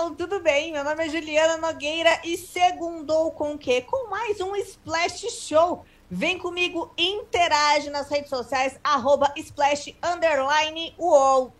pessoal, tudo bem? Meu nome é Juliana Nogueira e segundou com o quê? Com mais um Splash Show. Vem comigo, interage nas redes sociais, arroba splash underline.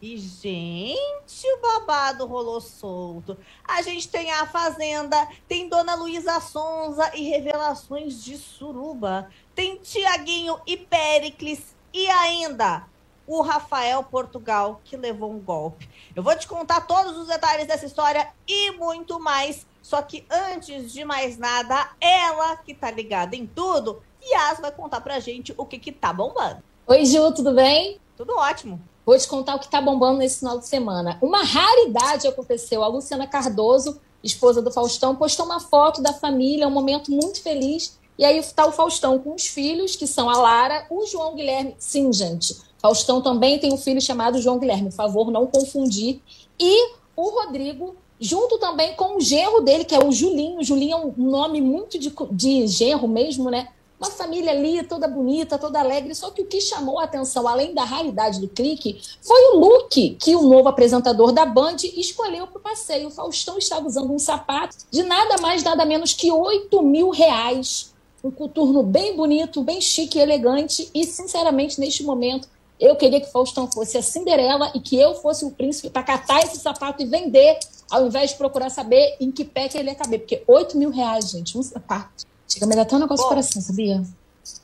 E, gente, o babado rolou solto. A gente tem a Fazenda, tem Dona Luísa Sonza e revelações de Suruba. Tem Tiaguinho e Pericles e ainda o Rafael Portugal, que levou um golpe. Eu vou te contar todos os detalhes dessa história e muito mais. Só que antes de mais nada, ela que tá ligada em tudo, Yas vai contar pra gente o que que tá bombando. Oi, Ju, tudo bem? Tudo ótimo. Vou te contar o que tá bombando nesse final de semana. Uma raridade aconteceu. A Luciana Cardoso, esposa do Faustão, postou uma foto da família, um momento muito feliz. E aí tá o Faustão com os filhos, que são a Lara, o João Guilherme. Sim, gente Faustão também tem um filho chamado João Guilherme, por favor, não confundir. E o Rodrigo, junto também com o genro dele, que é o Julinho. Julinho é um nome muito de, de genro mesmo, né? Uma família ali, toda bonita, toda alegre. Só que o que chamou a atenção, além da raridade do clique, foi o look que o novo apresentador da Band escolheu para o passeio. O Faustão estava usando um sapato de nada mais, nada menos que 8 mil reais. Um coturno bem bonito, bem chique elegante. E, sinceramente, neste momento, eu queria que Faustão fosse a Cinderela e que eu fosse o príncipe para catar esse sapato e vender, ao invés de procurar saber em que pé que ele ia caber. Porque 8 mil reais, gente, um sapato. Chega me dar até um negócio de coração, sabia?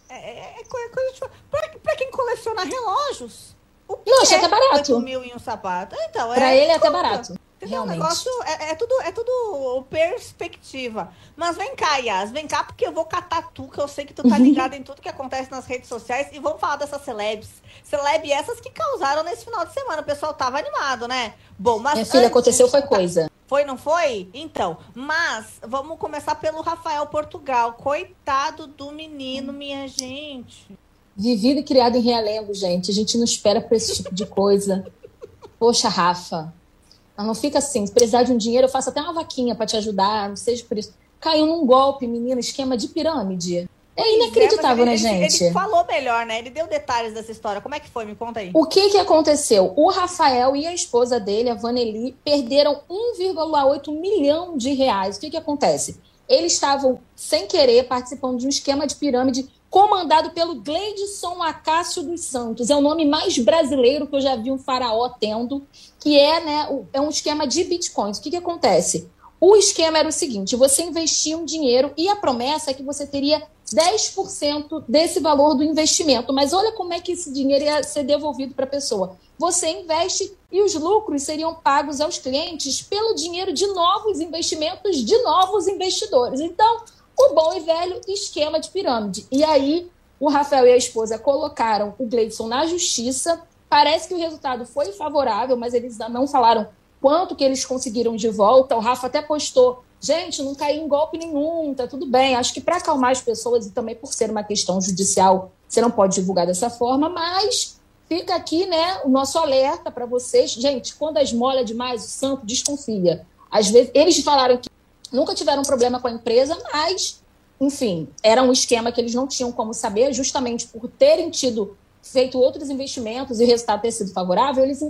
É, é, é coisa de... pra quem coleciona relógios. O que Não, achei é até barato. 8 mil em um sapato. Então, pra é, ele é até barato. Entendeu? O negócio é, é, tudo, é tudo perspectiva. Mas vem cá, Yas, vem cá, porque eu vou catar tu, que eu sei que tu tá ligado em tudo que acontece nas redes sociais. E vamos falar dessas celebs. Celeb essas que causaram nesse final de semana. O pessoal tava animado, né? Bom, mas. Minha filha, aconteceu foi coisa. Foi, não foi? Então, mas vamos começar pelo Rafael Portugal. Coitado do menino, minha gente. Vivido e criado em Realengo, gente. A gente não espera por esse tipo de coisa. Poxa, Rafa. Não fica assim. Se precisar de um dinheiro, eu faço até uma vaquinha para te ajudar, não seja por isso. Caiu num golpe, menina, esquema de pirâmide. É inacreditável, é, né, gente? Ele falou melhor, né? Ele deu detalhes dessa história. Como é que foi? Me conta aí. O que que aconteceu? O Rafael e a esposa dele, a Vanelli, perderam 1,8 milhão de reais. O que que acontece? Eles estavam, sem querer, participando de um esquema de pirâmide comandado pelo Gleidson Acácio dos Santos. É o nome mais brasileiro que eu já vi um faraó tendo, que é, né, é um esquema de bitcoins. O que, que acontece? O esquema era o seguinte: você investia um dinheiro e a promessa é que você teria 10% desse valor do investimento. Mas olha como é que esse dinheiro ia ser devolvido para a pessoa. Você investe e os lucros seriam pagos aos clientes pelo dinheiro de novos investimentos de novos investidores. Então, o bom e velho esquema de pirâmide. E aí, o Rafael e a esposa colocaram o Gleidson na justiça. Parece que o resultado foi favorável, mas eles não falaram quanto que eles conseguiram de volta. O Rafa até postou: gente, não caí em golpe nenhum, tá tudo bem. Acho que para acalmar as pessoas e também por ser uma questão judicial, você não pode divulgar dessa forma, mas fica aqui, né, o nosso alerta para vocês. Gente, quando a esmola é demais, o santo desconfia. Às vezes, eles falaram que nunca tiveram problema com a empresa, mas, enfim, era um esquema que eles não tinham como saber, justamente por terem tido feito outros investimentos e o resultado ter sido favorável, eles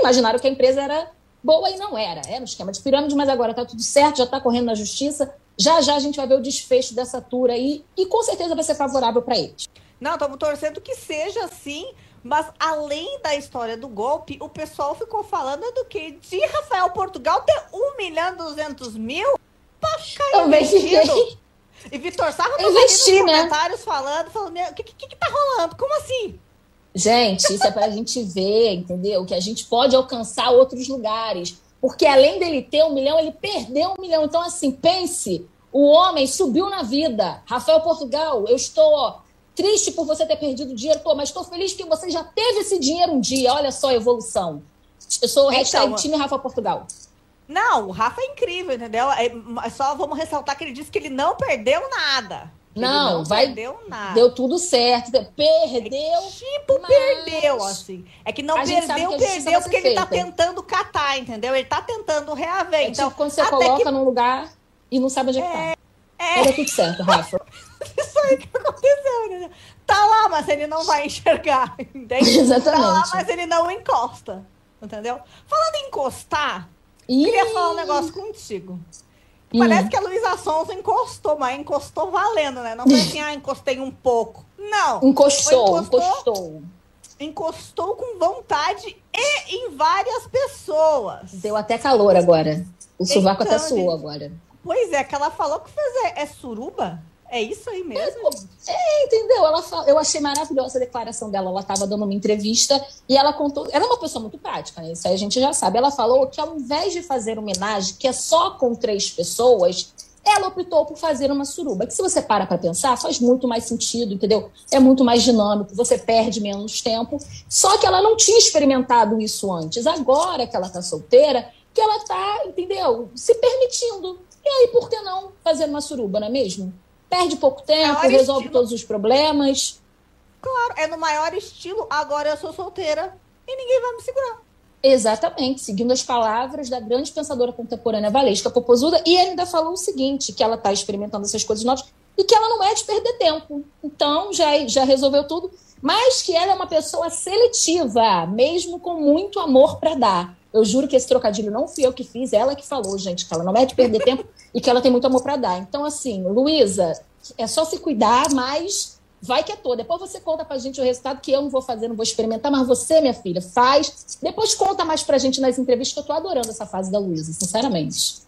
imaginaram que a empresa era boa e não era. Era um esquema de pirâmide, mas agora está tudo certo, já está correndo na justiça. Já já a gente vai ver o desfecho dessa tour aí e com certeza vai ser favorável para eles. Não, estamos torcendo que seja assim, mas além da história do golpe, o pessoal ficou falando do que? De Rafael Portugal ter 1 milhão e 200 mil pra cair investido. E Vitor Sarro tá Investi, nos né? comentários falando, falando, o que, que, que tá rolando? Como assim? Gente, isso é pra gente ver, entendeu? Que a gente pode alcançar outros lugares. Porque além dele ter um milhão, ele perdeu um milhão. Então, assim, pense, o homem subiu na vida. Rafael Portugal, eu estou ó, triste por você ter perdido dinheiro, tô, mas estou feliz que você já teve esse dinheiro um dia. Olha só a evolução. Eu sou o então, time Rafa Portugal. Não, o Rafa é incrível, entendeu? É, só vamos ressaltar que ele disse que ele não perdeu nada. Não, não vai. Perdeu nada. Deu tudo certo. Perdeu. É tipo, mas... perdeu, assim. É que não a perdeu, que perdeu porque ele tá tentando catar, entendeu? Ele tá tentando reaver. É então, tipo quando você coloca que... num lugar e não sabe onde é, que tá. É. Era tudo certo, Rafa. Isso aí que aconteceu, né? Tá lá, mas ele não vai enxergar. Entende? Exatamente. Tá lá, mas ele não encosta. Entendeu? Falando em encostar, Ih. Queria falar um negócio contigo. Hum. Parece que a Luísa Sonza encostou, mas encostou valendo, né? Não foi assim, ah, encostei um pouco. Não. Encostou, encostou, encostou. Encostou com vontade e em várias pessoas. Deu até calor agora. O sovaco então, até suou agora. Pois é, que ela falou que fez é, é suruba? É isso aí mesmo? É, é entendeu? Ela, eu achei maravilhosa a declaração dela. Ela estava dando uma entrevista e ela contou. Ela é uma pessoa muito prática, né? Isso aí a gente já sabe. Ela falou que ao invés de fazer homenagem, que é só com três pessoas, ela optou por fazer uma suruba. Que se você para para pensar, faz muito mais sentido, entendeu? É muito mais dinâmico, você perde menos tempo. Só que ela não tinha experimentado isso antes. Agora que ela está solteira, que ela está, entendeu? Se permitindo. E aí, por que não fazer uma suruba, não é mesmo? Perde pouco tempo, resolve estilo. todos os problemas. Claro, é no maior estilo. Agora eu sou solteira e ninguém vai me segurar. Exatamente, seguindo as palavras da grande pensadora contemporânea Valesca Popozuda, e ainda falou o seguinte: que ela está experimentando essas coisas novas e que ela não é de perder tempo. Então, já, já resolveu tudo, mas que ela é uma pessoa seletiva, mesmo com muito amor para dar. Eu juro que esse trocadilho não fui eu que fiz, ela que falou, gente, que ela não é de perder tempo e que ela tem muito amor para dar. Então, assim, Luísa, é só se cuidar, mas vai que é toda. Depois você conta pra gente o resultado que eu não vou fazer, não vou experimentar, mas você, minha filha, faz. Depois conta mais pra gente nas entrevistas, que eu tô adorando essa fase da Luísa, sinceramente.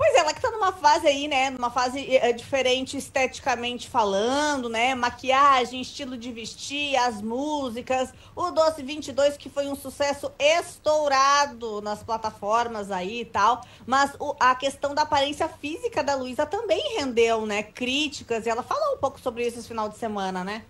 Pois é, ela que tá numa fase aí, né? Numa fase é, diferente esteticamente falando, né? Maquiagem, estilo de vestir, as músicas. O Doce 22, que foi um sucesso estourado nas plataformas aí e tal. Mas o, a questão da aparência física da Luísa também rendeu, né? Críticas. E ela falou um pouco sobre isso esse final de semana, né?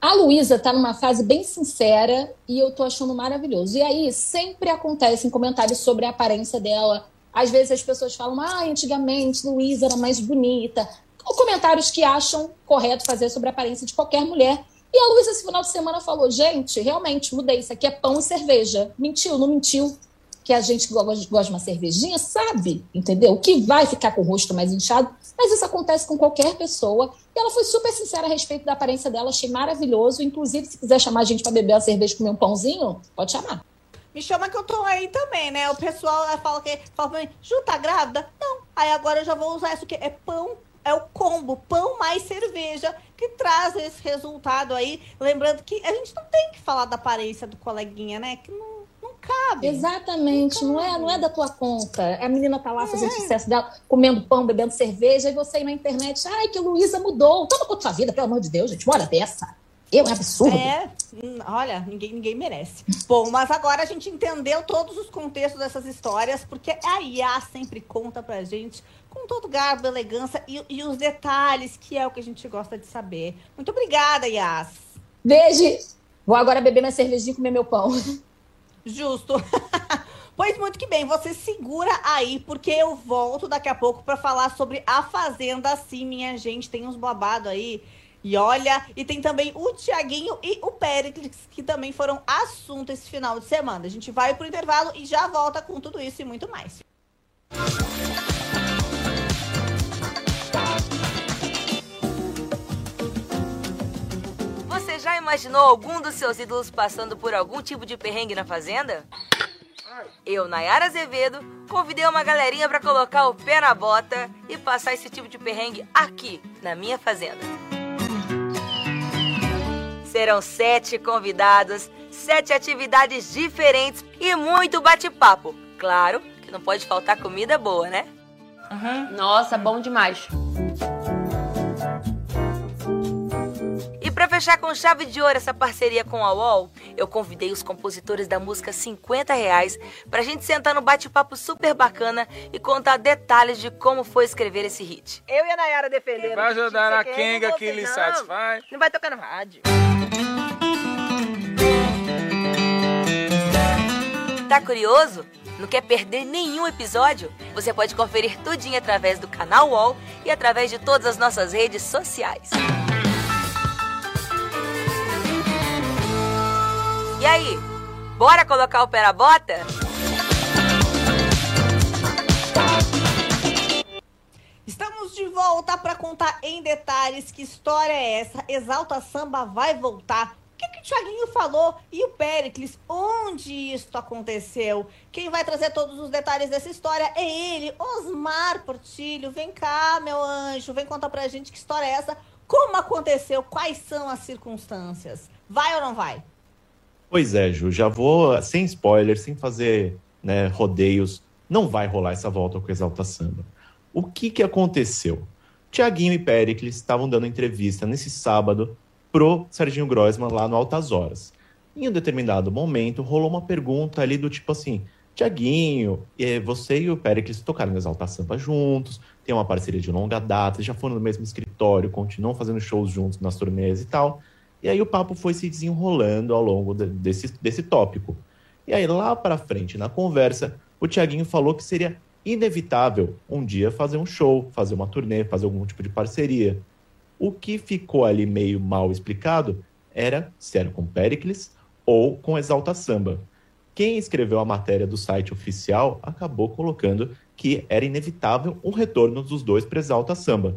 A Luísa tá numa fase bem sincera e eu tô achando maravilhoso. E aí sempre acontecem comentários sobre a aparência dela às vezes as pessoas falam, ah, antigamente Luísa era mais bonita. Comentários que acham correto fazer sobre a aparência de qualquer mulher. E a Luísa, esse final de semana, falou: gente, realmente mudei, isso aqui é pão e cerveja. Mentiu, não mentiu. Que a gente gosta de uma cervejinha, sabe, entendeu? Que vai ficar com o rosto mais inchado, mas isso acontece com qualquer pessoa. E ela foi super sincera a respeito da aparência dela, achei maravilhoso. Inclusive, se quiser chamar a gente para beber uma cerveja e comer um pãozinho, pode chamar. Me chama que eu tô aí também, né? O pessoal fala que fala pra mim, Ju, tá grávida? Não. Aí agora eu já vou usar isso que é pão, é o combo, pão mais cerveja, que traz esse resultado aí. Lembrando que a gente não tem que falar da aparência do coleguinha, né? Que não, não cabe. Exatamente, não, cabe. não, é, não é da tua conta. A menina tá lá fazendo é. sucesso dela, comendo pão, bebendo cerveja, e você aí na internet, ai, que Luísa mudou. Toma conta da vida, pelo amor de Deus, gente, bora dessa. Eu, é absurdo. É, hum, olha, ninguém, ninguém merece. Bom, mas agora a gente entendeu todos os contextos dessas histórias, porque a IA sempre conta pra gente com todo garbo, elegância e, e os detalhes, que é o que a gente gosta de saber. Muito obrigada, Yas. Beijo. Vou agora beber minha cervejinha e comer meu pão. Justo. Pois muito que bem, você segura aí, porque eu volto daqui a pouco para falar sobre a Fazenda. Sim, minha gente, tem uns babados aí e olha, e tem também o Tiaguinho e o Péricles, que também foram assunto esse final de semana. A gente vai pro intervalo e já volta com tudo isso e muito mais. Você já imaginou algum dos seus ídolos passando por algum tipo de perrengue na fazenda? Eu, Nayara Azevedo, convidei uma galerinha para colocar o pé na bota e passar esse tipo de perrengue aqui, na minha fazenda. Serão sete convidados, sete atividades diferentes e muito bate-papo. Claro que não pode faltar comida boa, né? Uhum. Nossa, bom demais. Para fechar com chave de ouro essa parceria com a UOL, eu convidei os compositores da música 50 reais pra gente sentar no bate-papo super bacana e contar detalhes de como foi escrever esse hit. Eu e a Nayara defenderam. Vai ajudar a Kenga que lhe satisfaz. Não vai tocar no rádio. Tá curioso? Não quer perder nenhum episódio? Você pode conferir tudinho através do canal UOL e através de todas as nossas redes sociais. E aí, bora colocar o pé na bota? Estamos de volta para contar em detalhes que história é essa. Exalta Samba vai voltar. O que, que Thiaguinho falou e o Pericles, onde isso aconteceu? Quem vai trazer todos os detalhes dessa história é ele, Osmar Portilho. Vem cá, meu anjo, vem contar pra gente que história é essa, como aconteceu, quais são as circunstâncias. Vai ou não vai? Pois é, Ju, já vou sem spoiler, sem fazer né, rodeios. Não vai rolar essa volta com Exalta Samba. O que, que aconteceu? Tiaguinho e Pericles estavam dando entrevista nesse sábado pro Serginho Grossman lá no Altas Horas. Em um determinado momento, rolou uma pergunta ali do tipo assim: Tiaguinho, eh, você e o Pericles tocaram no Exalta Sampa juntos, tem uma parceria de longa data, já foram no mesmo escritório, continuam fazendo shows juntos nas turnês e tal. E aí o papo foi se desenrolando ao longo de, desse, desse tópico. E aí lá para frente, na conversa, o Tiaguinho falou que seria inevitável um dia fazer um show, fazer uma turnê, fazer algum tipo de parceria. O que ficou ali meio mal explicado era se era com Pericles ou com Exalta Samba. Quem escreveu a matéria do site oficial acabou colocando que era inevitável um retorno dos dois para Exalta Samba.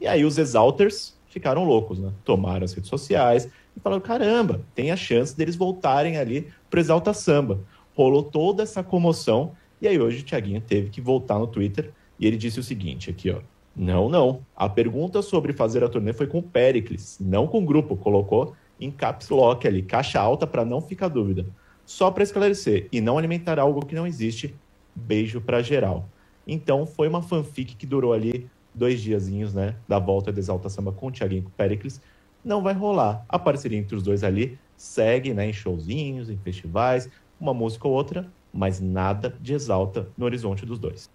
E aí os Exalters ficaram loucos, né? Tomaram as redes sociais e falaram: caramba, tem a chance deles voltarem ali para Exalta Samba. Rolou toda essa comoção e aí hoje o Thiaguinho teve que voltar no Twitter e ele disse o seguinte aqui, ó. Não, não. A pergunta sobre fazer a turnê foi com o Pericles, não com o grupo. Colocou em caps lock ali, caixa alta para não ficar dúvida. Só para esclarecer e não alimentar algo que não existe. Beijo para geral. Então foi uma fanfic que durou ali dois diazinhos, né, da volta de Exalta Samba com o Thiaguinho e com o Pericles. Não vai rolar. A parceria entre os dois ali segue, né, em showzinhos, em festivais, uma música ou outra, mas nada de Exalta no horizonte dos dois.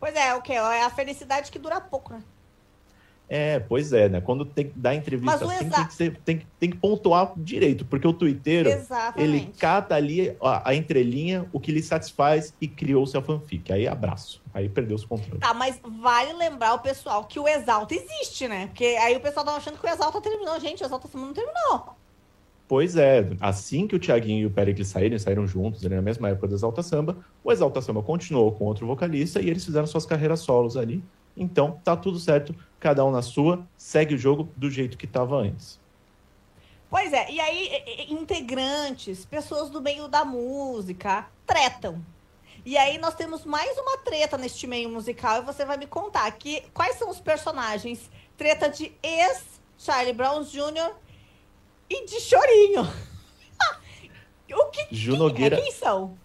Pois é, o que? É a felicidade que dura pouco, né? É, pois é, né? Quando tem que dar entrevista assim, exa... tem, que ser, tem, tem, que pontuar direito, porque o twitteiro, ele cata ali a, a, entrelinha, o que lhe satisfaz e criou-se a fanfic. Aí abraço. Aí perdeu os controles. Tá, mas vale lembrar o pessoal que o Exalta existe, né? Porque aí o pessoal tava achando que o Exalta terminou. Gente, o Exalta não terminou. Pois é, assim que o Thiaguinho e o Pericles saíram, saíram juntos ali na mesma época do Exalta Samba, o Exalta Samba continuou com outro vocalista e eles fizeram suas carreiras solos ali. Então, tá tudo certo, cada um na sua, segue o jogo do jeito que estava antes. Pois é, e aí integrantes, pessoas do meio da música, tretam. E aí nós temos mais uma treta neste meio musical e você vai me contar aqui quais são os personagens treta de ex Charlie Brown Jr e de chorinho. o que, Ju Nogueira, quem, quem são?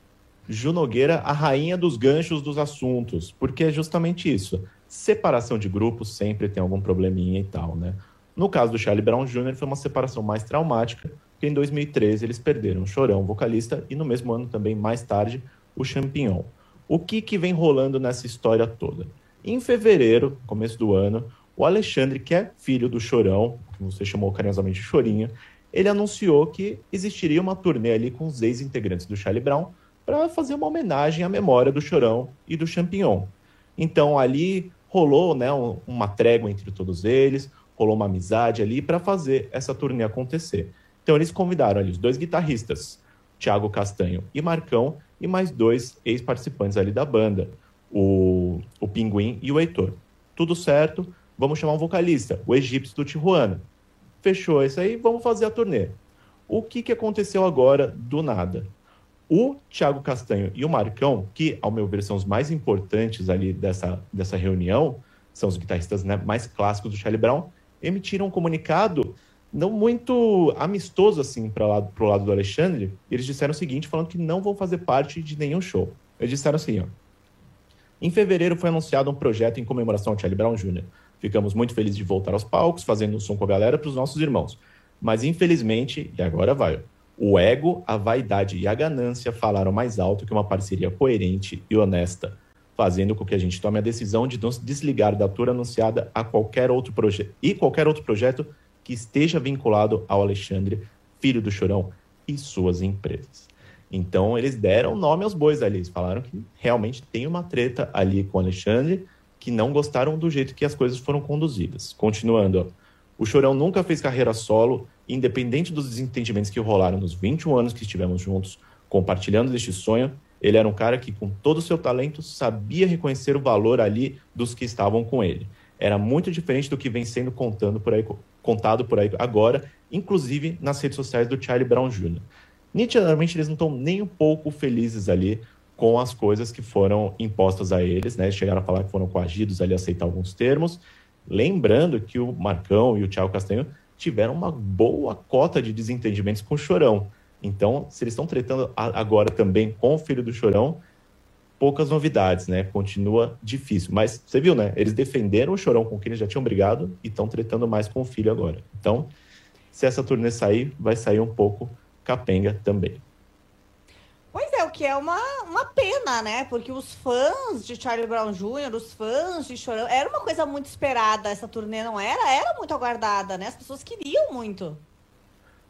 Ju Nogueira, a rainha dos ganchos dos assuntos, porque é justamente isso. Separação de grupos sempre tem algum probleminha e tal, né? No caso do Charlie Brown Jr., foi uma separação mais traumática, porque em 2013 eles perderam o Chorão, vocalista, e no mesmo ano também, mais tarde, o Champignon. O que, que vem rolando nessa história toda? Em fevereiro, começo do ano, o Alexandre, que é filho do Chorão, que você chamou carinhosamente de Chorinho, ele anunciou que existiria uma turnê ali com os ex-integrantes do Charlie Brown para fazer uma homenagem à memória do Chorão e do Champignon. Então ali rolou né, uma trégua entre todos eles, rolou uma amizade ali para fazer essa turnê acontecer. Então eles convidaram ali os dois guitarristas, Thiago Castanho e Marcão, e mais dois ex-participantes ali da banda, o, o Pinguim e o Heitor. Tudo certo, vamos chamar um vocalista, o egípcio do Tijuana fechou isso aí, vamos fazer a turnê. O que, que aconteceu agora do nada? O Thiago Castanho e o Marcão, que, ao meu ver, são os mais importantes ali dessa, dessa reunião, são os guitarristas né, mais clássicos do Charlie Brown, emitiram um comunicado não muito amistoso assim para o lado do Alexandre. Eles disseram o seguinte, falando que não vão fazer parte de nenhum show. Eles disseram assim, ó. Em fevereiro foi anunciado um projeto em comemoração ao Charlie Brown Jr. Ficamos muito felizes de voltar aos palcos, fazendo um som com a galera para os nossos irmãos. Mas infelizmente, e agora vai, o ego, a vaidade e a ganância falaram mais alto que uma parceria coerente e honesta, fazendo com que a gente tome a decisão de nos desligar da tour anunciada a qualquer outro projeto e qualquer outro projeto que esteja vinculado ao Alexandre, filho do Chorão, e suas empresas. Então eles deram nome aos bois ali, eles falaram que realmente tem uma treta ali com o Alexandre que não gostaram do jeito que as coisas foram conduzidas. Continuando, ó. O Chorão nunca fez carreira solo, independente dos desentendimentos que rolaram nos 21 anos que estivemos juntos, compartilhando deste sonho. Ele era um cara que, com todo o seu talento, sabia reconhecer o valor ali dos que estavam com ele. Era muito diferente do que vem sendo contando por aí, contado por aí agora, inclusive nas redes sociais do Charlie Brown Jr. Nitidamente, eles não estão nem um pouco felizes ali com as coisas que foram impostas a eles, né? Chegaram a falar que foram coagidos ali a aceitar alguns termos. Lembrando que o Marcão e o Thiago Castanho tiveram uma boa cota de desentendimentos com o Chorão. Então, se eles estão tratando agora também com o filho do Chorão, poucas novidades, né? Continua difícil. Mas você viu, né? Eles defenderam o Chorão com quem eles já tinham brigado e estão tretando mais com o filho agora. Então, se essa turnê sair, vai sair um pouco capenga também. Que é uma, uma pena, né? Porque os fãs de Charlie Brown Jr., os fãs de Chorão, era uma coisa muito esperada. Essa turnê não era? Era muito aguardada, né? As pessoas queriam muito.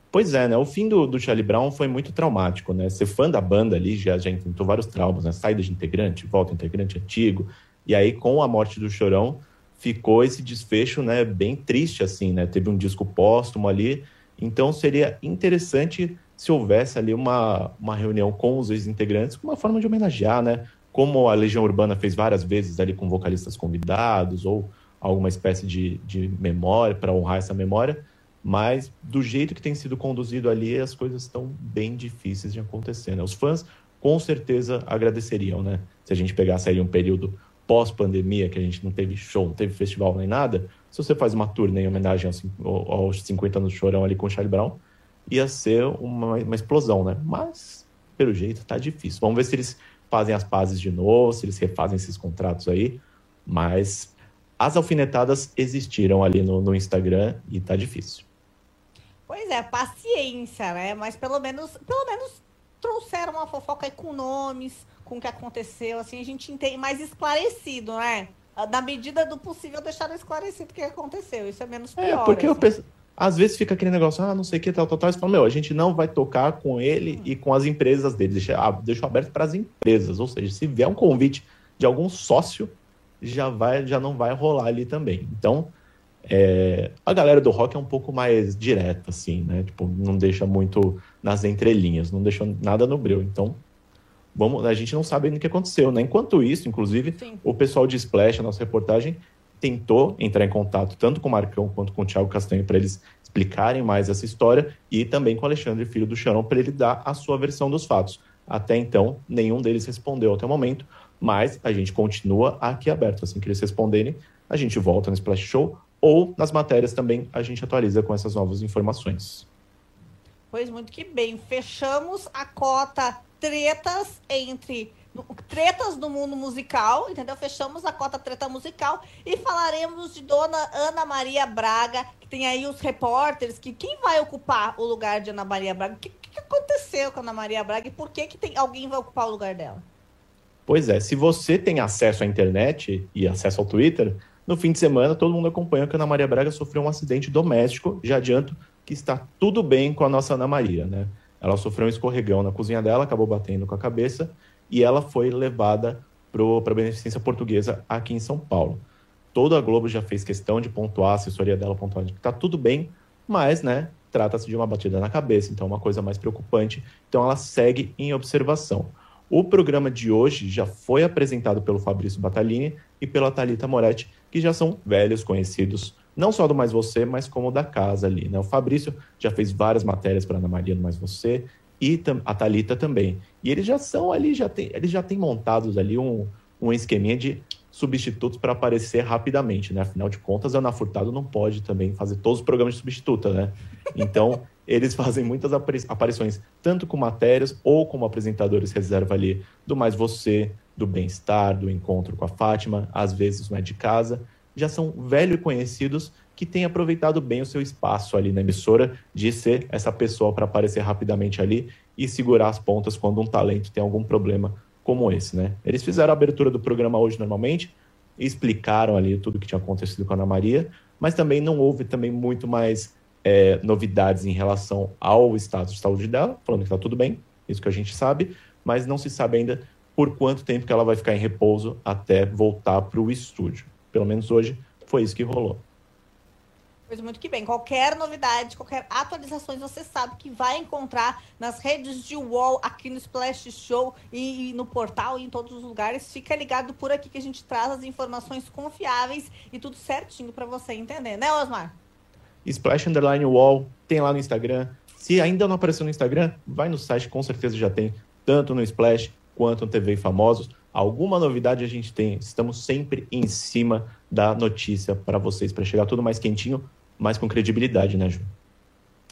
Pois é, né? O fim do, do Charlie Brown foi muito traumático, né? Ser fã da banda ali já, já enfrentou vários traumas, né? Saída de integrante, volta integrante antigo. E aí, com a morte do Chorão, ficou esse desfecho, né? Bem triste, assim, né? Teve um disco póstumo ali. Então, seria interessante se houvesse ali uma, uma reunião com os ex-integrantes, uma forma de homenagear, né? Como a Legião Urbana fez várias vezes ali com vocalistas convidados, ou alguma espécie de, de memória para honrar essa memória mas do jeito que tem sido conduzido ali, as coisas estão bem difíceis de acontecer. Né? Os fãs com certeza agradeceriam, né? Se a gente pegasse aí um período pós-pandemia, que a gente não teve show, não teve festival nem nada, se você faz uma turnê em homenagem aos 50 anos do Chorão ali com o Charlie Brown, ia ser uma, uma explosão, né? Mas, pelo jeito, tá difícil. Vamos ver se eles fazem as pazes de novo, se eles refazem esses contratos aí, mas as alfinetadas existiram ali no, no Instagram e tá difícil. Pois é, paciência, né? Mas pelo menos, pelo menos trouxeram uma fofoca aí com nomes, com o que aconteceu, assim, a gente entende mais esclarecido, né? Na medida do possível, deixaram esclarecido o que aconteceu. Isso é menos é, pior. É, porque assim. eu penso, às vezes fica aquele negócio, ah, não sei o que, tal, tal, tal. Você fala, meu, a gente não vai tocar com ele e com as empresas dele. Deixa, ah, deixa aberto para as empresas. Ou seja, se vier um convite de algum sócio, já, vai, já não vai rolar ali também. Então, é, a galera do rock é um pouco mais direta, assim, né? Tipo, não deixa muito nas entrelinhas, não deixa nada no breu. Então, vamos, a gente não sabe ainda o que aconteceu, né? Enquanto isso, inclusive, Sim. o pessoal de Splash, a nossa reportagem, tentou entrar em contato tanto com o Marcão quanto com o Thiago Castanho para eles explicarem mais essa história e também com o Alexandre, filho do Chorão, para ele dar a sua versão dos fatos. Até então, nenhum deles respondeu até o momento, mas a gente continua aqui aberto. Assim que eles responderem, a gente volta no Splash Show ou nas matérias também a gente atualiza com essas novas informações. Pois muito que bem. Fechamos a cota tretas entre tretas do mundo musical, entendeu? Fechamos a cota treta musical e falaremos de Dona Ana Maria Braga, que tem aí os repórteres, que quem vai ocupar o lugar de Ana Maria Braga? O que, que aconteceu com a Ana Maria Braga e por que, que tem, alguém vai ocupar o lugar dela? Pois é, se você tem acesso à internet e acesso ao Twitter, no fim de semana, todo mundo acompanhou que a Ana Maria Braga sofreu um acidente doméstico. Já adianto que está tudo bem com a nossa Ana Maria, né? Ela sofreu um escorregão na cozinha dela, acabou batendo com a cabeça e ela foi levada para a Beneficência Portuguesa aqui em São Paulo. Toda a Globo já fez questão de pontuar, a assessoria dela pontuar que está tudo bem, mas, né, trata-se de uma batida na cabeça, então é uma coisa mais preocupante. Então ela segue em observação. O programa de hoje já foi apresentado pelo Fabrício Batalini e pela Talita Moretti, que já são velhos conhecidos, não só do Mais Você, mas como da casa ali. Né? O Fabrício já fez várias matérias para Ana Maria no Mais Você e a Talita também. E eles já são ali, já tem, eles já têm montados ali um, um esqueminha de substitutos para aparecer rapidamente, né? Afinal de contas, a Ana Furtado não pode também fazer todos os programas de substituta, né? Então, eles fazem muitas aparições, tanto com matérias ou como apresentadores reserva ali do Mais Você, do Bem-Estar, do Encontro com a Fátima, às vezes não é de casa. Já são velhos conhecidos que têm aproveitado bem o seu espaço ali na emissora de ser essa pessoa para aparecer rapidamente ali e segurar as pontas quando um talento tem algum problema como esse, né? Eles fizeram a abertura do programa hoje normalmente, explicaram ali tudo o que tinha acontecido com a Ana Maria, mas também não houve também muito mais é, novidades em relação ao estado de saúde dela, falando que está tudo bem, isso que a gente sabe, mas não se sabe ainda por quanto tempo que ela vai ficar em repouso até voltar para o estúdio. Pelo menos hoje foi isso que rolou. Muito que bem. Qualquer novidade, qualquer atualizações, você sabe que vai encontrar nas redes de UOL, aqui no Splash Show e, e no portal e em todos os lugares. Fica ligado por aqui que a gente traz as informações confiáveis e tudo certinho para você entender, né, Osmar? Splash Underline Wall, tem lá no Instagram. Se ainda não apareceu no Instagram, vai no site, com certeza já tem, tanto no Splash quanto no TV Famosos. Alguma novidade a gente tem, estamos sempre em cima da notícia para vocês, para chegar tudo mais quentinho, mais com credibilidade, né, Ju?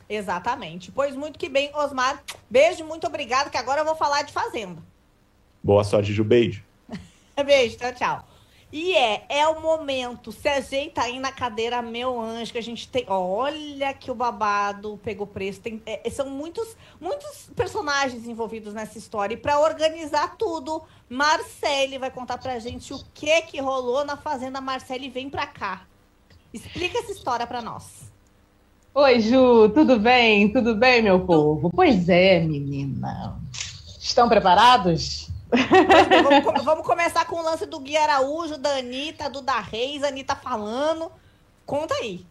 Exatamente. Pois muito que bem, Osmar. Beijo, muito obrigado, que agora eu vou falar de Fazenda. Boa sorte, Ju. Beijo. Beijo, tchau, tchau. E é, é o momento. Se ajeita aí na cadeira, meu anjo, que a gente tem. Olha que o babado pegou preço. Tem, é, são muitos, muitos personagens envolvidos nessa história. E para organizar tudo, Marcele vai contar pra gente o que que rolou na Fazenda Marcele. Vem pra cá. Explica essa história pra nós. Oi, Ju, tudo bem? Tudo bem, meu povo? Pois é, menina. Estão preparados? vamos, vamos, começar com o lance do Gui Araújo, da Anitta, do da Reis, a Anitta falando. Conta aí.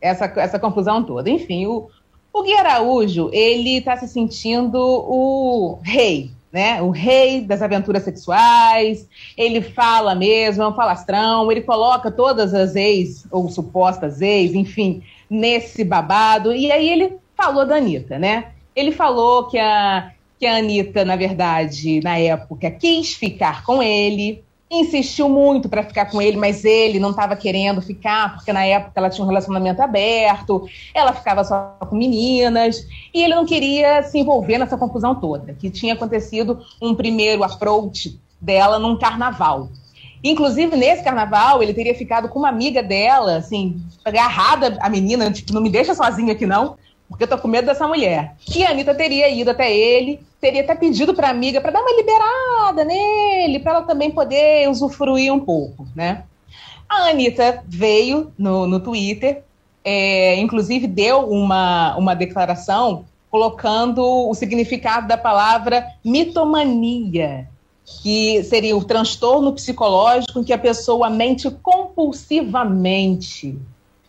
Essa, essa confusão toda. Enfim, o, o Gui Araújo, ele tá se sentindo o rei, né? O rei das aventuras sexuais. Ele fala mesmo, é um falastrão. Ele coloca todas as ex, ou supostas ex, enfim, nesse babado. E aí ele falou da Anitta, né? Ele falou que a que a Anitta, na verdade, na época, quis ficar com ele, insistiu muito para ficar com ele, mas ele não estava querendo ficar, porque na época ela tinha um relacionamento aberto, ela ficava só com meninas, e ele não queria se envolver nessa confusão toda, que tinha acontecido um primeiro approach dela num carnaval. Inclusive, nesse carnaval, ele teria ficado com uma amiga dela, assim, agarrada a menina, tipo, não me deixa sozinha aqui não, porque eu tô com medo dessa mulher. E a Anitta teria ido até ele, teria até pedido pra amiga para dar uma liberada nele, para ela também poder usufruir um pouco, né? A Anitta veio no, no Twitter, é, inclusive deu uma, uma declaração colocando o significado da palavra mitomania, que seria o transtorno psicológico em que a pessoa mente compulsivamente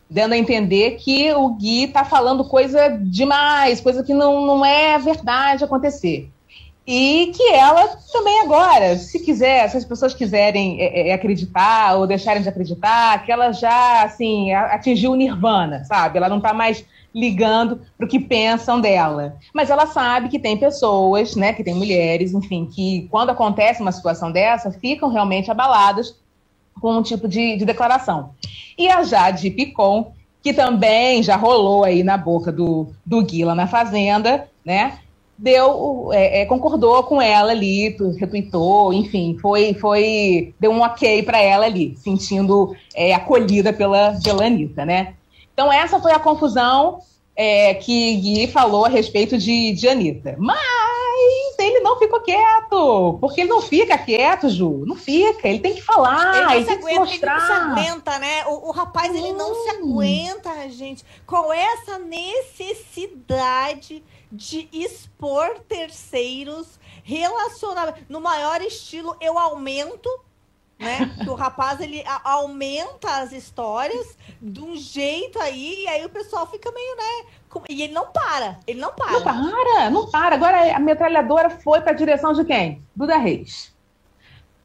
dando a entender que o Gui está falando coisa demais, coisa que não, não é verdade acontecer. E que ela também agora, se quiser, se as pessoas quiserem é, é, acreditar ou deixarem de acreditar, que ela já, assim, atingiu o nirvana, sabe? Ela não está mais ligando para o que pensam dela. Mas ela sabe que tem pessoas, né, que tem mulheres, enfim, que quando acontece uma situação dessa, ficam realmente abaladas com um tipo de, de declaração. E a Jade Picon, que também já rolou aí na boca do, do Guila na Fazenda, né? Deu, é, é, concordou com ela ali, retweetou, enfim, foi, foi, deu um ok para ela ali, sentindo é, acolhida pela, pela Anitta, né? Então essa foi a confusão é, que Gui falou a respeito de, de Anitta. Mas ele não ficou quieto. Porque ele não fica quieto, Ju. Não fica. Ele tem que falar. Ele, ele tem que mostrar. Ele não se aguenta, né? O, o rapaz, hum. ele não se aguenta, gente. Qual é essa necessidade de expor terceiros relacionados? No maior estilo, eu aumento né? Que o rapaz ele aumenta as histórias de um jeito aí, e aí o pessoal fica meio, né? E ele não para, ele não para. Não para, não para. Agora a metralhadora foi para a direção de quem? Duda Reis.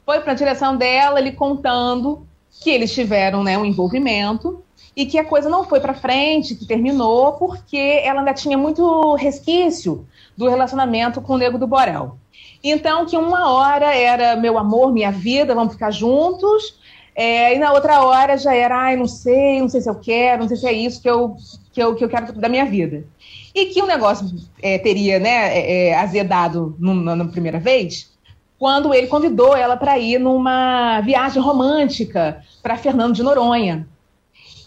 Foi para a direção dela, ele contando que eles tiveram né, um envolvimento e que a coisa não foi para frente, que terminou, porque ela ainda tinha muito resquício do relacionamento com o Nego do Borel. Então, que uma hora era meu amor, minha vida, vamos ficar juntos, é, e na outra hora já era, ai, não sei, não sei se eu quero, não sei se é isso que eu, que eu, que eu quero da minha vida. E que o negócio é, teria né, é, é azedado na primeira vez, quando ele convidou ela para ir numa viagem romântica para Fernando de Noronha.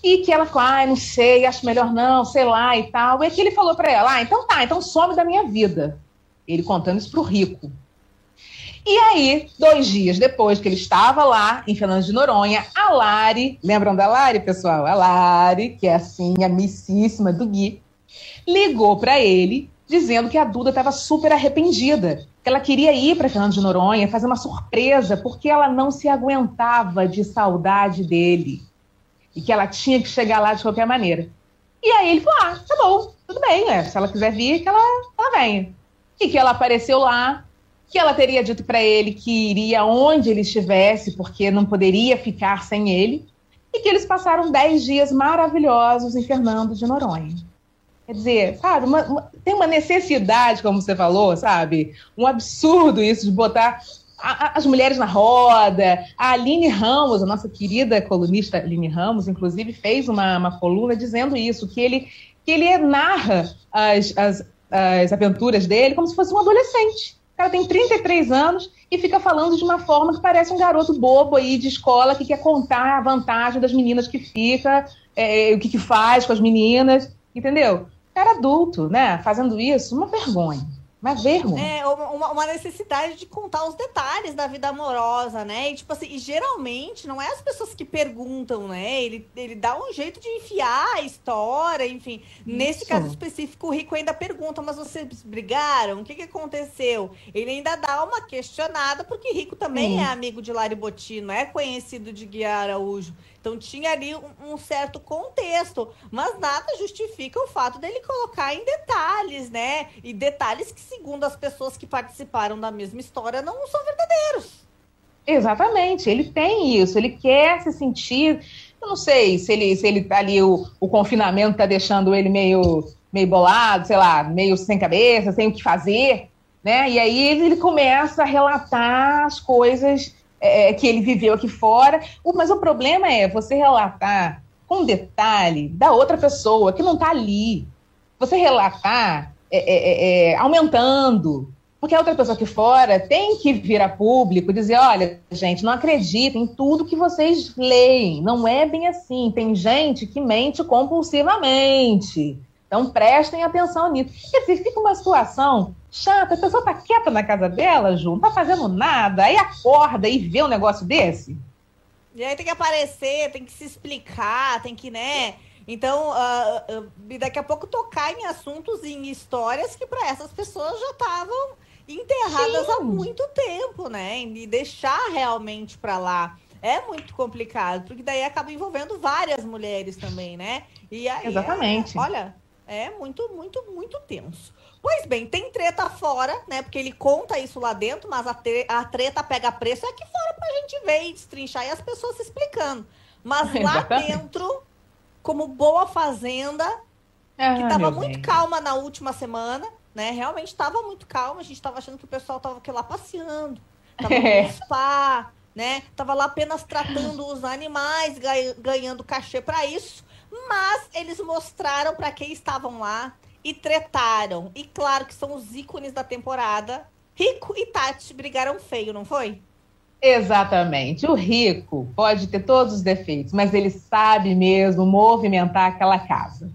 E que ela falou, ah, não sei, acho melhor não, sei lá e tal. E que ele falou para ela, ah, então tá, então some da minha vida. Ele contando isso pro rico. E aí, dois dias depois que ele estava lá em Fernando de Noronha, a Lari, lembram da Lari, pessoal? A Lari, que é assim, a missíssima do Gui, ligou para ele dizendo que a Duda estava super arrependida, que ela queria ir para Fernando de Noronha fazer uma surpresa, porque ela não se aguentava de saudade dele e que ela tinha que chegar lá de qualquer maneira. E aí ele falou: ah, tá bom, tudo bem, né? se ela quiser vir, que ela, ela venha. E que ela apareceu lá, que ela teria dito para ele que iria onde ele estivesse, porque não poderia ficar sem ele, e que eles passaram 10 dias maravilhosos em Fernando de Noronha. Quer dizer, sabe, uma, uma, tem uma necessidade, como você falou, sabe? Um absurdo isso de botar a, a, as mulheres na roda. A Aline Ramos, a nossa querida colunista Aline Ramos, inclusive, fez uma, uma coluna dizendo isso, que ele, que ele narra as, as, as aventuras dele como se fosse um adolescente. O cara tem 33 anos e fica falando de uma forma que parece um garoto bobo aí de escola que quer contar a vantagem das meninas que fica, é, o que, que faz com as meninas, entendeu? cara adulto, né, fazendo isso, uma vergonha. Uma vergonha. É, uma, uma, necessidade de contar os detalhes da vida amorosa, né? E, tipo assim, e geralmente não é as pessoas que perguntam, né? Ele, ele dá um jeito de enfiar a história, enfim. Isso. Nesse caso específico, o Rico ainda pergunta, mas vocês brigaram? O que, que aconteceu? Ele ainda dá uma questionada, porque Rico também é amigo de Lari Botino, é conhecido de Guia Araújo. Então tinha ali um, um, certo contexto, mas nada justifica o fato dele colocar em detalhes, né? E detalhes que, segundo as pessoas que participaram da mesma história, não são verdadeiros. Exatamente, ele tem isso, ele quer se sentir. Eu não sei se ele, se ele ali, o, o confinamento tá deixando ele meio, meio bolado, sei lá, meio sem cabeça, sem o que fazer, né? E aí ele começa a relatar as coisas é, que ele viveu aqui fora. Mas o problema é você relatar com detalhe da outra pessoa que não está ali. Você relatar é, é, é, é, aumentando. Porque a outra pessoa aqui fora tem que vir a público e dizer: olha, gente, não acreditem em tudo que vocês leem. Não é bem assim. Tem gente que mente compulsivamente. Então prestem atenção nisso. Quer dizer, fica uma situação chata, a pessoa tá quieta na casa dela, Ju, não tá fazendo nada, aí acorda e vê um negócio desse. E aí tem que aparecer, tem que se explicar, tem que, né? Então, uh, uh, daqui a pouco tocar em assuntos, em histórias que para essas pessoas já estavam enterradas Sim. há muito tempo, né? E deixar realmente para lá é muito complicado, porque daí acaba envolvendo várias mulheres também, né? E aí, Exatamente. É, olha, é muito, muito, muito tenso. Pois bem, tem treta fora, né? Porque ele conta isso lá dentro, mas a, tre a treta pega preço aqui fora pra gente ver e destrinchar e as pessoas se explicando. Mas lá dentro, como boa fazenda, ah, que tava muito bem. calma na última semana, né? Realmente tava muito calma. A gente tava achando que o pessoal tava aqui lá passeando, tava é. no spa, né? Tava lá apenas tratando os animais, ganhando cachê para isso. Mas eles mostraram para quem estavam lá e tretaram. E claro que são os ícones da temporada. Rico e Tati brigaram feio, não foi? Exatamente. O Rico pode ter todos os defeitos, mas ele sabe mesmo movimentar aquela casa.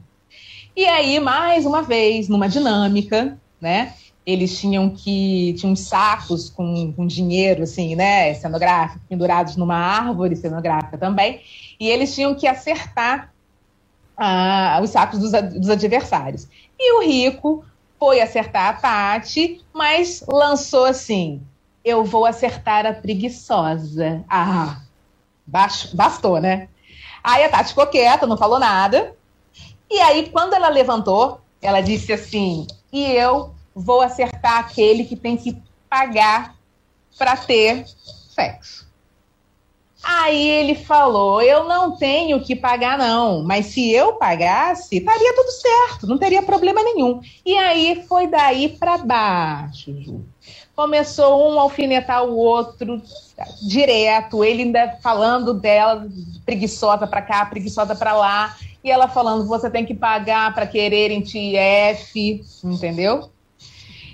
E aí, mais uma vez, numa dinâmica, né? Eles tinham que. Tinham sacos com, com dinheiro, assim, né? Cenográfico, pendurados numa árvore cenográfica também. E eles tinham que acertar ah, os sacos dos, dos adversários. E o Rico foi acertar a Tati, mas lançou assim: eu vou acertar a preguiçosa. Ah, bastou, né? Aí a Tati ficou quieta, não falou nada. E aí, quando ela levantou, ela disse assim: e eu vou acertar aquele que tem que pagar para ter sexo. Aí ele falou: Eu não tenho que pagar, não, mas se eu pagasse, estaria tudo certo, não teria problema nenhum. E aí foi daí para baixo, Ju. Começou um a alfinetar o outro direto, ele ainda falando dela, preguiçosa para cá, preguiçosa para lá, e ela falando: Você tem que pagar para quererem te F, entendeu?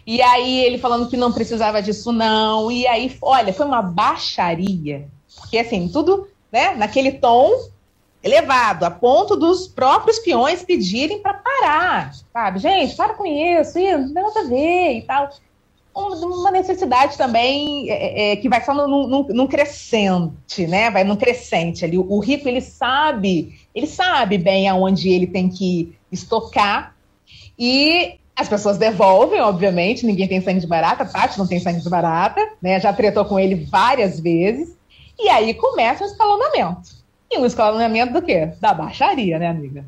E aí ele falando que não precisava disso, não. E aí, olha, foi uma baixaria porque, assim, tudo né, naquele tom elevado, a ponto dos próprios peões pedirem para parar, sabe? Gente, para com isso, não tem nada a ver e tal. Uma necessidade também é, é, que vai só num, num, num, crescente, né? Vai num crescente ali. O, rico, ele sabe, ele sabe bem aonde ele tem que estocar e as pessoas devolvem, obviamente, ninguém tem sangue de barata, Tati não tem sangue de barata, né? Já tretou com ele várias vezes. E aí começa o escalonamento. E um escalonamento do quê? Da baixaria, né, amiga?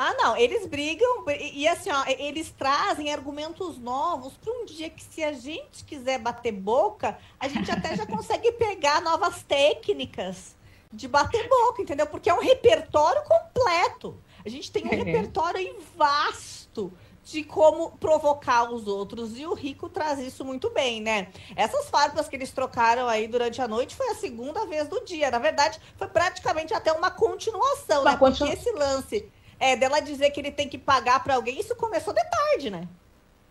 Ah, não, eles brigam e assim, ó, eles trazem argumentos novos para um dia que se a gente quiser bater boca, a gente até já consegue pegar novas técnicas de bater boca, entendeu? Porque é um repertório completo. A gente tem um repertório aí vasto de como provocar os outros. E o Rico traz isso muito bem, né? Essas farpas que eles trocaram aí durante a noite foi a segunda vez do dia. Na verdade, foi praticamente até uma continuação, uma né? Continu... Porque esse lance é, dela dizer que ele tem que pagar para alguém, isso começou de tarde, né?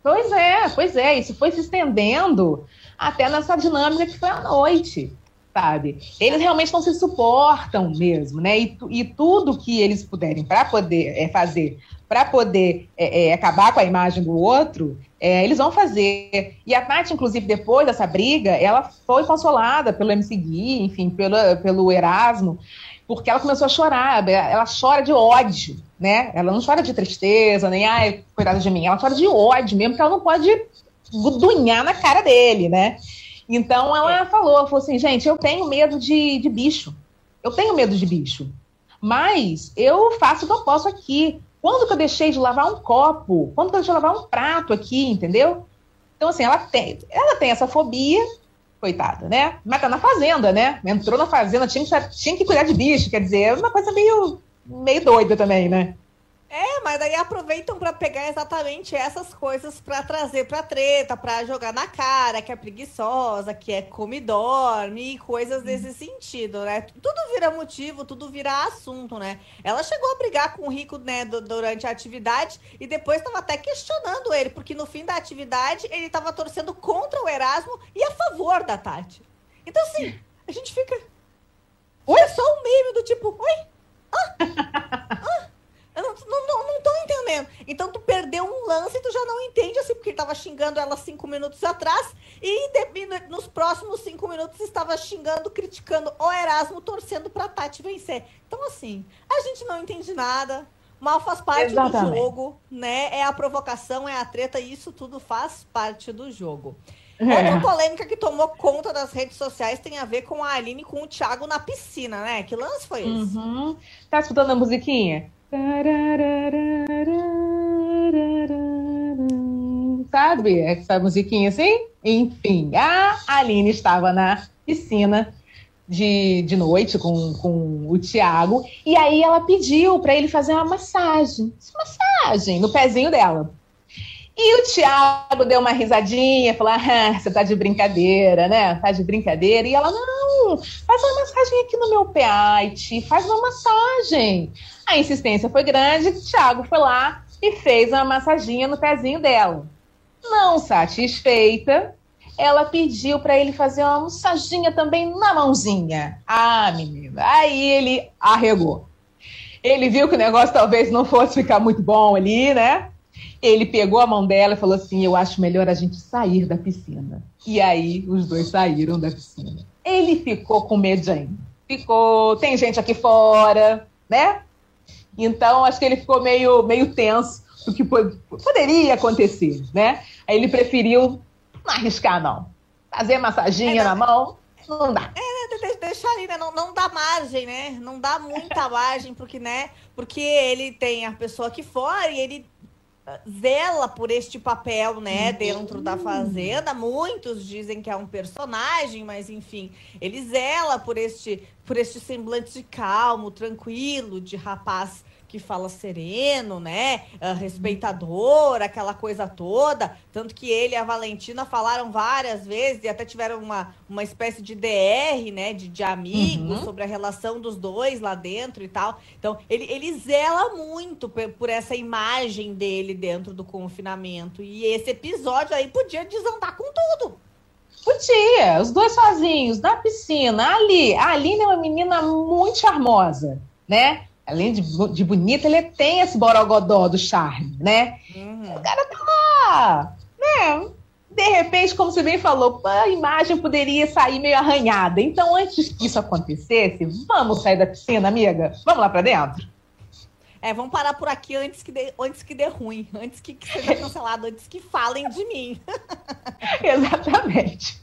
Pois é, pois é. Isso foi se estendendo até nessa dinâmica que foi à noite sabe? Eles realmente não se suportam mesmo, né? E, e tudo que eles puderem para poder é, fazer, para poder é, é, acabar com a imagem do outro, é, eles vão fazer. E a Tati, inclusive, depois dessa briga, ela foi consolada pelo MC Gui, enfim, pelo, pelo Erasmo, porque ela começou a chorar. Ela chora de ódio, né? Ela não chora de tristeza, nem, ai, cuidado de mim. Ela chora de ódio mesmo, porque ela não pode gudunhar na cara dele, né? Então ela é. falou, falou assim, gente, eu tenho medo de, de bicho. Eu tenho medo de bicho. Mas eu faço o que eu posso aqui. Quando que eu deixei de lavar um copo? Quando que eu deixei de lavar um prato aqui, entendeu? Então, assim, ela tem, ela tem essa fobia, coitada, né? Mas tá na fazenda, né? Entrou na fazenda, tinha que, tinha que cuidar de bicho, quer dizer, é uma coisa meio, meio doida também, né? É, mas daí aproveitam para pegar exatamente essas coisas para trazer pra treta, para jogar na cara, que é preguiçosa, que é come dorme, e coisas desse sentido, né? Tudo vira motivo, tudo vira assunto, né? Ela chegou a brigar com o Rico, né, durante a atividade e depois estava até questionando ele, porque no fim da atividade ele estava torcendo contra o Erasmo e a favor da Tati. Então, assim, a gente fica. Oi? É só um meme do tipo, oi? Ah? Ah? Eu não, não, não, não tô entendendo. Então tu perdeu um lance e tu já não entende, assim, porque ele tava xingando ela cinco minutos atrás e de, nos próximos cinco minutos estava xingando, criticando o Erasmo, torcendo pra Tati vencer. Então, assim, a gente não entende nada. Mal faz parte Exatamente. do jogo, né? É a provocação, é a treta, e isso tudo faz parte do jogo. É. Outra polêmica que tomou conta das redes sociais tem a ver com a Aline com o Thiago na piscina, né? Que lance foi esse? Uhum. Tá escutando a musiquinha? Sabe essa musiquinha assim? Enfim, a Aline estava na piscina de, de noite com, com o Tiago e aí ela pediu para ele fazer uma massagem, massagem no pezinho dela. E o Tiago deu uma risadinha, falou: ah, você tá de brincadeira, né? Tá de brincadeira. E ela, não, faz uma massagem aqui no meu pé, Aite, faz uma massagem. A insistência foi grande, Tiago foi lá e fez uma massaginha no pezinho dela. Não satisfeita, ela pediu para ele fazer uma massaginha também na mãozinha. Ah, menina, aí ele arregou. Ele viu que o negócio talvez não fosse ficar muito bom ali, né? Ele pegou a mão dela e falou assim: Eu acho melhor a gente sair da piscina. E aí os dois saíram da piscina. Ele ficou com medinho. Ficou, tem gente aqui fora, né? Então acho que ele ficou meio, meio tenso do que poderia acontecer, né? Aí ele preferiu não arriscar, não. Fazer massaginha é, na mão, não dá. É, né? deixar ali, né? Não, não dá margem, né? Não dá muita margem, porque, né? Porque ele tem a pessoa aqui fora e ele zela por este papel, né, uhum. dentro da fazenda. Muitos dizem que é um personagem, mas enfim, ele zela por este por este semblante calmo, tranquilo, de rapaz que fala sereno, né? Uh, respeitador, aquela coisa toda. Tanto que ele e a Valentina falaram várias vezes e até tiveram uma, uma espécie de DR, né? De, de amigos uhum. sobre a relação dos dois lá dentro e tal. Então, ele, ele zela muito por, por essa imagem dele dentro do confinamento. E esse episódio aí podia desandar com tudo. Podia, os dois sozinhos, na piscina, ali. A Aline é uma menina muito charmosa, né? Além de, de bonita, ele tem esse borogodó do charme, né? Uhum. O cara tá lá, né? De repente, como você bem falou, a imagem poderia sair meio arranhada. Então, antes que isso acontecesse, vamos sair da piscina, amiga? Vamos lá para dentro? É, vamos parar por aqui antes que dê, antes que dê ruim, antes que, que seja cancelado, antes que falem de mim. Exatamente.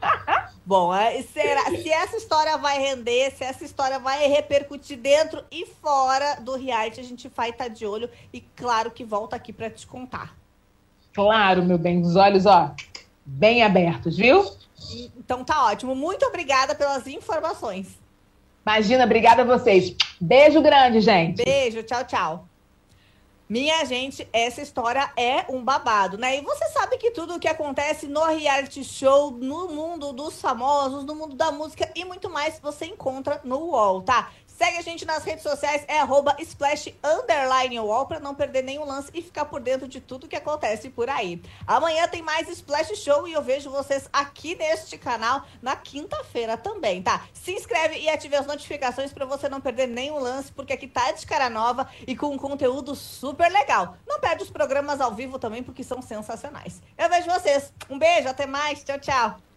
Bom, é, será, se essa história vai render, se essa história vai repercutir dentro e fora do reality, a gente vai estar tá de olho e claro que volta aqui para te contar. Claro, meu bem, os olhos, ó, bem abertos, viu? Então tá ótimo. Muito obrigada pelas informações. Imagina, obrigada a vocês. Beijo grande, gente. Beijo, tchau, tchau. Minha gente, essa história é um babado, né? E você sabe que tudo o que acontece no reality show, no mundo dos famosos, no mundo da música e muito mais, você encontra no UOL, tá? Segue a gente nas redes sociais, é arroba splash underline wall, pra não perder nenhum lance e ficar por dentro de tudo que acontece por aí. Amanhã tem mais Splash Show e eu vejo vocês aqui neste canal na quinta-feira também, tá? Se inscreve e ative as notificações para você não perder nenhum lance, porque aqui tá de cara nova e com um conteúdo super legal. Não perde os programas ao vivo também, porque são sensacionais. Eu vejo vocês. Um beijo, até mais. Tchau, tchau.